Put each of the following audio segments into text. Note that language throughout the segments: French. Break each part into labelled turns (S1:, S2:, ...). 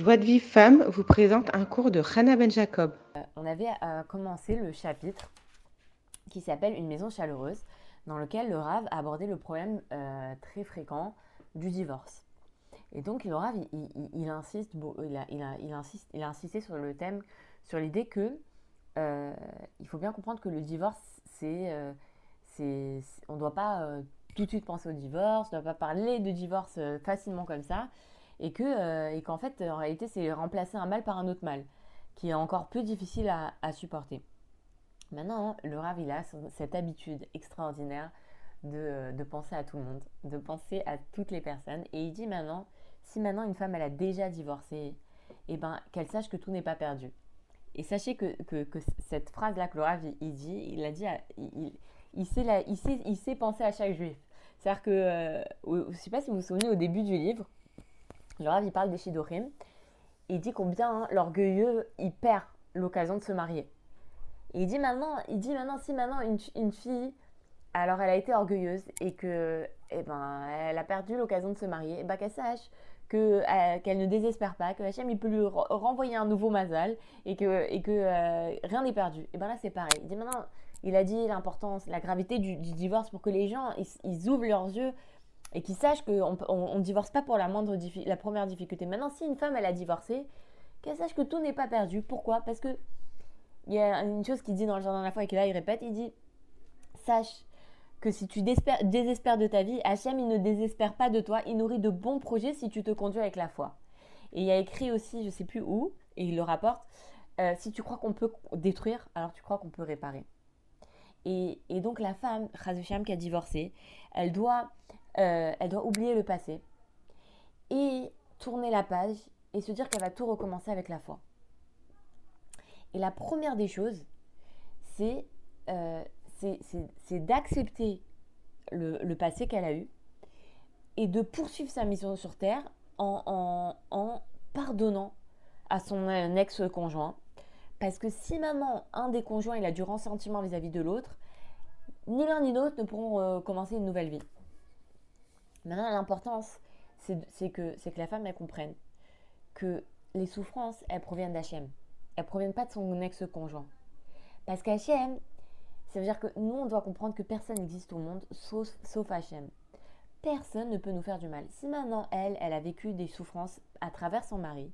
S1: Joie de Vie Femme vous présente un cours de Hannah Ben Jacob.
S2: Euh, on avait euh, commencé le chapitre qui s'appelle Une maison chaleureuse, dans lequel le Rav a abordé le problème euh, très fréquent du divorce. Et donc le Rav, il, insiste, il, insiste, il a insisté sur le thème, sur l'idée que il faut bien comprendre que le divorce, on ne doit pas tout de suite penser au divorce, on ne doit pas parler de divorce facilement comme ça et que euh, et qu'en fait en réalité c'est remplacer un mal par un autre mal qui est encore plus difficile à, supporter. Maintenant, le Rav il a cette habitude extraordinaire de, de, penser à tout le monde, de penser à toutes les personnes et il dit maintenant si maintenant une femme elle a déjà divorcé, eh ben qu'elle sache que tout n'est pas perdu. Et sachez que, que, cette phrase là que le Rav il, dit, il a dit il, il, sait la, il, sait, il sait penser à chaque juif. C'est-à-dire que, euh, je ne sais pas si vous vous souvenez au début du livre, le Rav, il parle des Shidorim. Il dit combien hein, l'orgueilleux, il perd l'occasion de se marier. Et il dit maintenant, il dit maintenant si maintenant une, fille, alors elle a été orgueilleuse et que, eh ben, elle a perdu l'occasion de se marier, eh ben, qu'elle sache que euh, qu'elle ne désespère pas, que Hachem il peut lui renvoyer un nouveau mazal et que, et que euh, rien n'est perdu. Et ben là c'est pareil. Il dit maintenant, il a dit l'importance, la gravité du, divorce pour que les gens ils ouvrent leurs yeux et qui sachent qu'on ne divorce pas pour la, moindre la première difficulté. Maintenant, si une femme, elle a divorcé, qu'elle sache que tout n'est pas perdu. Pourquoi? Parce que il y a une chose qu'il dit dans le jardin de la foi et que là, il répète, il dit, sache que si tu désespères de ta vie, Hachem, il ne désespère pas de toi, il nourrit de bons projets si tu te conduis avec la foi. Et il y a écrit aussi, je ne sais plus où, et il le rapporte, euh, si tu crois qu'on peut détruire, alors tu crois qu'on peut réparer. Et, donc la femme, Chazécham, qui a divorcé, elle doit euh, elle doit oublier le passé et tourner la page et se dire qu'elle va tout recommencer avec la foi. Et la première des choses, c'est euh, d'accepter le, passé qu'elle a eu et de poursuivre sa mission sur Terre en, pardonnant à son ex-conjoint. Parce que si maman, un des conjoints, il a du ressentiment vis-à-vis de l'autre, ni l'un ni l'autre ne pourront euh, commencer une nouvelle vie. Maintenant, l'importance, c'est que, la femme, elle comprenne que les souffrances, elles proviennent d'Hachem. Elles ne proviennent pas de son ex-conjoint. Parce qu'Hachem, ça veut dire que nous, on doit comprendre que personne n'existe au monde sauf, sauf Hachem. Personne ne peut nous faire du mal. Si maintenant, elle, elle a vécu des souffrances à travers son mari,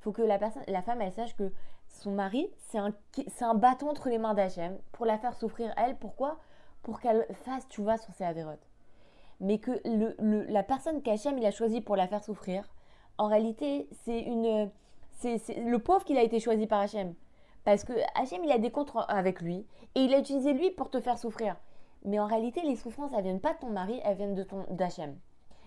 S2: il faut que la, femme, elle sache que son mari, c'est un, un bâton entre les mains d'Hachem pour la faire souffrir, elle. Pourquoi? Pour qu'elle fasse, tu vois, sur ses avérotes mais que le, la personne qu'Hachem il a choisi pour la faire souffrir, en réalité, c'est une, c'est, le pauvre qu'il a été choisi par Hachem. Parce que Hachem, il a des comptes avec lui et il a utilisé lui pour te faire souffrir. Mais en réalité, les souffrances, elles viennent pas de ton mari, elles viennent de ton d'Hachem.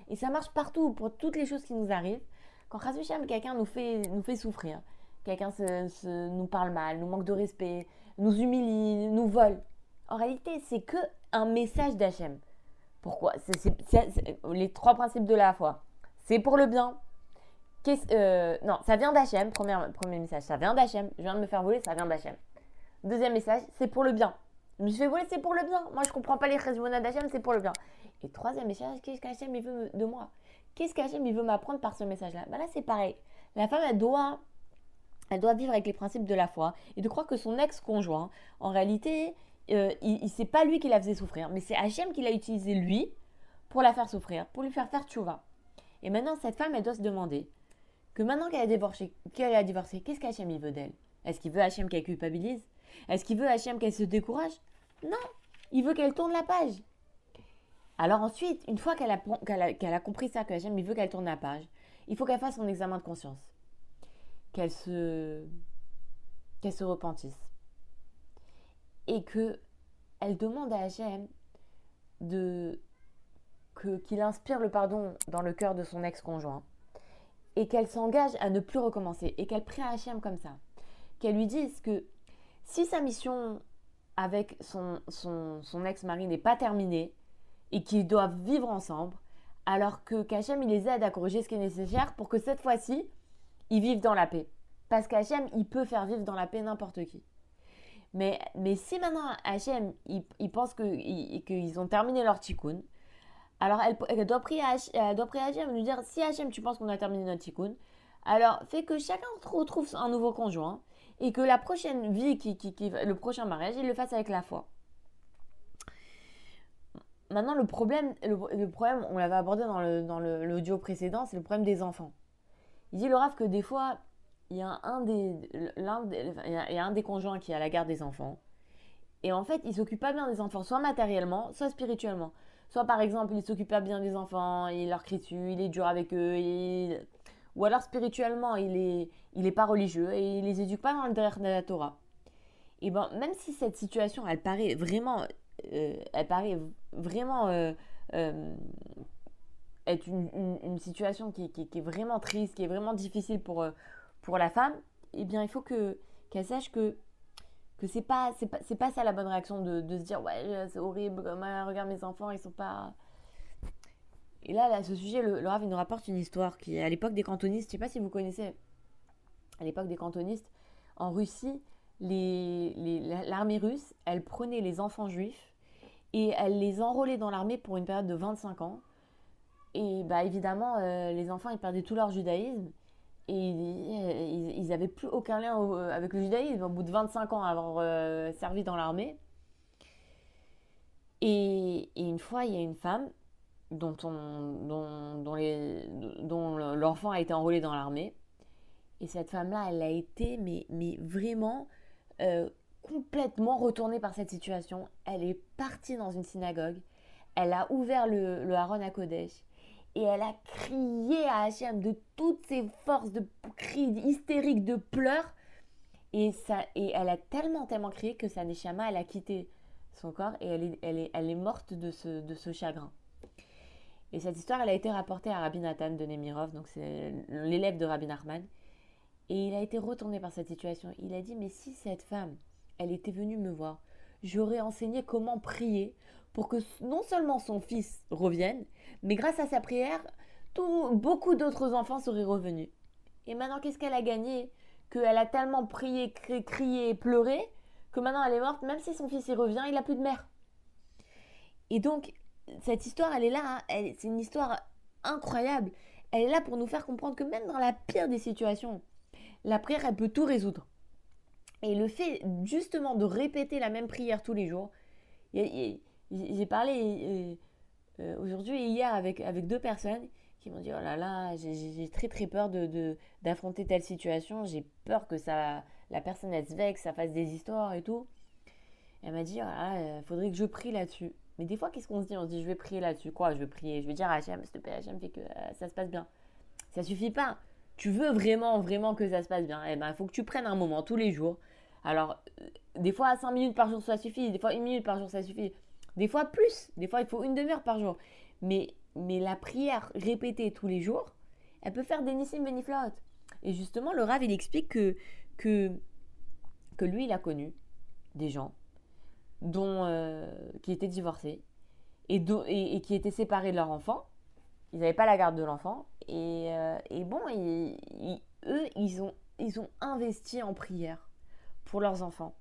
S2: Et ça marche partout pour toutes les choses qui nous arrivent. Quand Hachem, quelqu'un nous fait, nous fait souffrir, quelqu'un se, nous parle mal, nous manque de respect, nous humilie, nous vole. En réalité, c'est que un message d'Hachem. Pourquoi? Les trois principes de la foi. C'est pour le bien. Euh, non, ça vient d'Hachem. Premier, message, ça vient d'Hachem. Je viens de me faire voler, ça vient d'Hachem. Deuxième message, c'est pour le bien. Je me suis fait voler, c'est pour le bien. Moi, je comprends pas les résultats d'Hachem, c'est pour le bien. Et troisième message, qu'est-ce qu'Hachem veut de moi? Qu'est-ce qu'Hachem veut m'apprendre par ce message-là? Bah Là, c'est pareil. La femme, elle doit, elle doit vivre avec les principes de la foi et de croire que son ex-conjoint, en réalité, euh, il, c'est pas lui qui la faisait souffrir, mais c'est Hachem qui l'a utilisé lui pour la faire souffrir, pour lui faire faire tchouva. Et maintenant, cette femme, elle doit se demander que maintenant qu'elle a divorcé, qu'elle a divorcé, qu'est-ce qu'Hachem il veut d'elle? Est-ce qu'il veut Hachem qu'elle culpabilise? Est-ce qu'il veut Hachem qu'elle se décourage? Non, il veut qu'elle tourne la page. Alors ensuite, une fois qu'elle a, qu'elle a, compris ça, que Hachem il veut qu'elle tourne la page, il faut qu'elle fasse son examen de conscience, qu'elle se, qu'elle se repentisse et que elle demande à Hachem de qu'il inspire le pardon dans le cœur de son ex-conjoint et qu'elle s'engage à ne plus recommencer et qu'elle prie à Hachem comme ça. Qu'elle lui dise que si sa mission avec son, son, son ex-mari n'est pas terminée et qu'ils doivent vivre ensemble, alors que qu'Hachem il les aide à corriger ce qui est nécessaire pour que cette fois-ci, ils vivent dans la paix. Parce qu'Hachem, il peut faire vivre dans la paix n'importe qui. Mais, mais si maintenant Hachem, il, pense qu'ils ont terminé leur tikkun, alors elle, doit prier, elle doit prier Hachem, lui dire si Hachem, tu penses qu'on a terminé notre tikkun, Alors, fait que chacun retrouve un nouveau conjoint et que la prochaine vie, qui, qui, le prochain mariage, il le fasse avec la foi. Maintenant, le problème, le, problème on l'avait abordé dans l'audio dans précédent, c'est le problème des enfants. Il dit le Rav que des fois, il y a un des, a un des conjoints qui a la garde des enfants. Et en fait, il s'occupe pas bien des enfants, soit matériellement, soit spirituellement. Soit par exemple, il s'occupe pas bien des enfants, il leur crie dessus, il est dur avec eux, ou alors spirituellement, il est, il est pas religieux et il les éduque pas dans le derrière de la Torah. Et ben, même si cette situation, elle paraît vraiment, euh, elle paraît vraiment euh, euh, être une, situation qui, est vraiment triste, qui est vraiment difficile pour, pour la femme, eh bien, il faut que qu'elle sache que que c'est pas c'est pas, pas ça la bonne réaction de, de se dire ouais c'est horrible regarde mes enfants ils sont pas et là, à ce sujet le, le Rav nous rapporte une histoire qui à l'époque des cantonistes je sais pas si vous connaissez à l'époque des cantonistes en Russie l'armée les, russe elle prenait les enfants juifs et elle les enrôlait dans l'armée pour une période de 25 ans. Et bah évidemment, euh, les enfants, ils perdaient tout leur judaïsme. Et ils n'avaient plus aucun lien avec le judaïsme au bout de 25 ans avoir euh, servi dans l'armée. Et, une fois, il y a une femme dont, dont, dont l'enfant a été enrôlé dans l'armée. Et cette femme-là, elle a été, mais, mais vraiment, euh, complètement retournée par cette situation. Elle est partie dans une synagogue. Elle a ouvert le, le Haron à Kodesh. Et elle a crié à Hachem de toutes ses forces, de cris hystériques, de pleurs. Et, ça, et elle a tellement, tellement crié que sa Neshama, elle a quitté son corps et elle est, elle est, elle est morte de ce, de ce chagrin. Et cette histoire, elle a été rapportée à Rabbi Nathan de Nemirov, donc c'est l'élève de Rabbi Nachman. Et il a été retourné par cette situation. Il a dit, mais si cette femme, elle était venue me voir. J'aurais enseigné comment prier pour que non seulement son fils revienne, mais grâce à sa prière, beaucoup d'autres enfants seraient revenus. Et maintenant, qu'est-ce qu'elle a gagné? Qu'elle a tellement prié, crié, pleuré, que maintenant elle est morte, même si son fils y revient, il n'a plus de mère. Et donc, cette histoire, elle est là, hein. c'est une histoire incroyable. Elle est là pour nous faire comprendre que même dans la pire des situations, la prière, elle peut tout résoudre. Et le fait justement de répéter la même prière tous les jours, j'ai parlé euh, aujourd'hui et hier avec, avec deux personnes qui m'ont dit oh là là j'ai très très peur de d'affronter telle situation. J'ai peur que ça la personne elle se vexe ça fasse des histoires et tout. Elle m'a dit oh euh, faudrait que je prie là-dessus. Mais des fois qu'est-ce qu'on se dit? On se dit je vais prier là-dessus. Quoi? Je vais prier je vais dire à Hachem s'il te plaît Hachem fait que euh, ça se passe bien. Ça suffit pas. Tu veux vraiment vraiment que ça se passe bien? Eh ben il faut que tu prennes un moment tous les jours. Alors, des fois, 5 minutes par jour, ça suffit. Des fois, une minute par jour, ça suffit. Des fois, plus. Des fois, il faut une demi-heure par jour. Mais, mais la prière répétée tous les jours, elle peut faire des nissim beniflot. Et justement, le Rav, il explique que, que, que lui, il a connu des gens dont, euh, qui étaient divorcés et, et, qui étaient séparés de leur enfant. Ils n'avaient pas la garde de l'enfant. Et, euh, et, bon, eux, ils ont, ils ont investi en prière pour leurs enfants.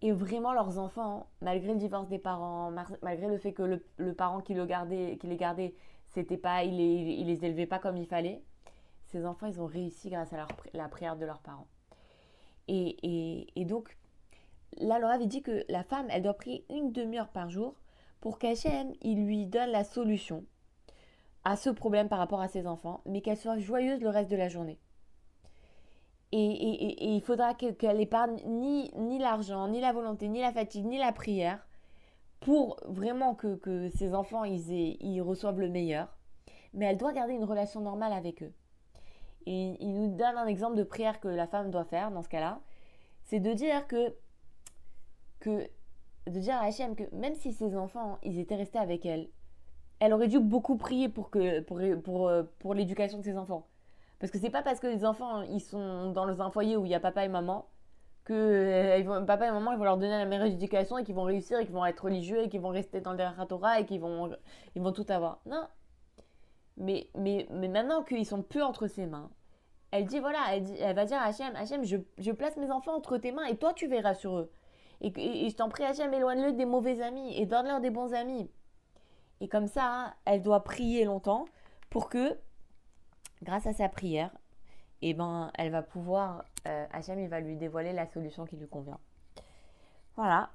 S2: Et vraiment, leurs enfants, malgré le divorce des parents, malgré le fait que le, parent qui, gardait, qui les gardait, c'était pas, il les, les élevait pas comme il fallait, ces enfants, ils ont réussi grâce à la prière de leurs parents. Et donc, là, Laura avait dit que la femme, elle doit prier une demi-heure par jour pour qu'Hachem, il lui donne la solution à ce problème par rapport à ses enfants, mais qu'elle soit joyeuse le reste de la journée. Et, il faudra qu'elle épargne ni, l'argent, ni la volonté, ni la fatigue, ni la prière pour vraiment que, ses enfants ils, reçoivent le meilleur. Mais elle doit garder une relation normale avec eux. Et il nous donne un exemple de prière que la femme doit faire dans ce cas-là. C'est de dire que, de dire à Hachem que même si ses enfants ils étaient restés avec elle, elle aurait dû beaucoup prier pour l'éducation de ses enfants. Parce que c'est pas parce que les enfants ils sont dans un foyer où il y a papa et maman que euh, papa et maman ils vont leur donner la meilleure éducation et qu'ils vont réussir et qu'ils vont être religieux et qu'ils vont rester dans le Torah et qu'ils vont, ils vont tout avoir. Non. Mais, mais, mais maintenant qu'ils sont plus entre ses mains, elle dit voilà, elle, va dire à Hachem, Hachem, je, je, place mes enfants entre tes mains et toi tu verras sur eux. Et, et, je t'en prie Hachem, éloigne-le des mauvais amis et donne-leur des bons amis. Et comme ça, elle doit prier longtemps pour que grâce à sa prière, et ben elle va pouvoir, euh, Hachem il va lui dévoiler la solution qui lui convient. Voilà.